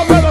I'm out.